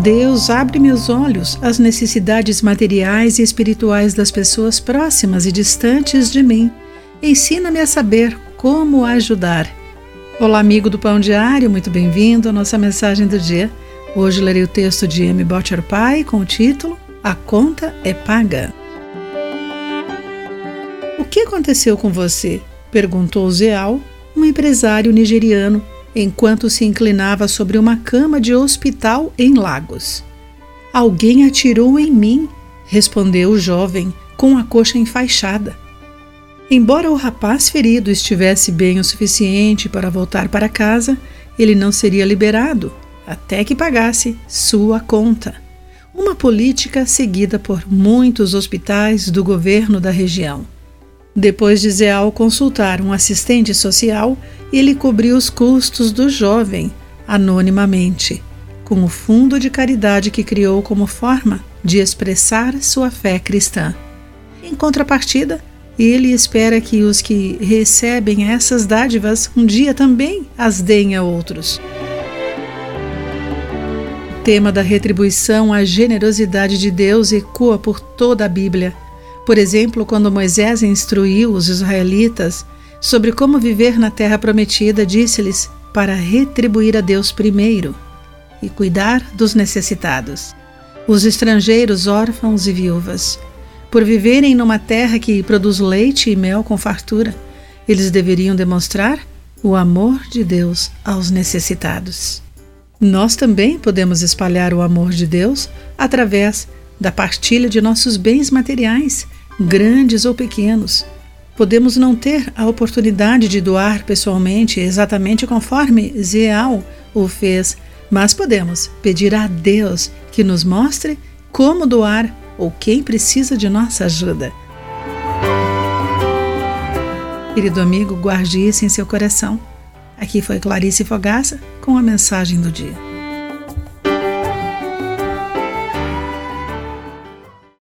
Deus, abre meus olhos às necessidades materiais e espirituais das pessoas próximas e distantes de mim. Ensina-me a saber como ajudar. Olá, amigo do Pão Diário, muito bem-vindo à nossa mensagem do dia. Hoje lerei o texto de M. Butcher Pai com o título A Conta é Paga. O que aconteceu com você? perguntou Zeal, um empresário nigeriano enquanto se inclinava sobre uma cama de hospital em Lagos. Alguém atirou em mim, respondeu o jovem com a coxa enfaixada. Embora o rapaz ferido estivesse bem o suficiente para voltar para casa, ele não seria liberado até que pagasse sua conta. Uma política seguida por muitos hospitais do governo da região. Depois de Zeal consultar um assistente social, ele cobriu os custos do jovem, anonimamente, com o fundo de caridade que criou como forma de expressar sua fé cristã. Em contrapartida, ele espera que os que recebem essas dádivas um dia também as deem a outros. O tema da retribuição à generosidade de Deus ecoa por toda a Bíblia. Por exemplo, quando Moisés instruiu os israelitas sobre como viver na terra prometida, disse-lhes para retribuir a Deus primeiro e cuidar dos necessitados, os estrangeiros, órfãos e viúvas. Por viverem numa terra que produz leite e mel com fartura, eles deveriam demonstrar o amor de Deus aos necessitados. Nós também podemos espalhar o amor de Deus através da partilha de nossos bens materiais, grandes ou pequenos, Podemos não ter a oportunidade de doar pessoalmente exatamente conforme Zeal o fez, mas podemos pedir a Deus que nos mostre como doar ou quem precisa de nossa ajuda. Querido amigo, guarde isso em seu coração. Aqui foi Clarice Fogaça com a mensagem do dia.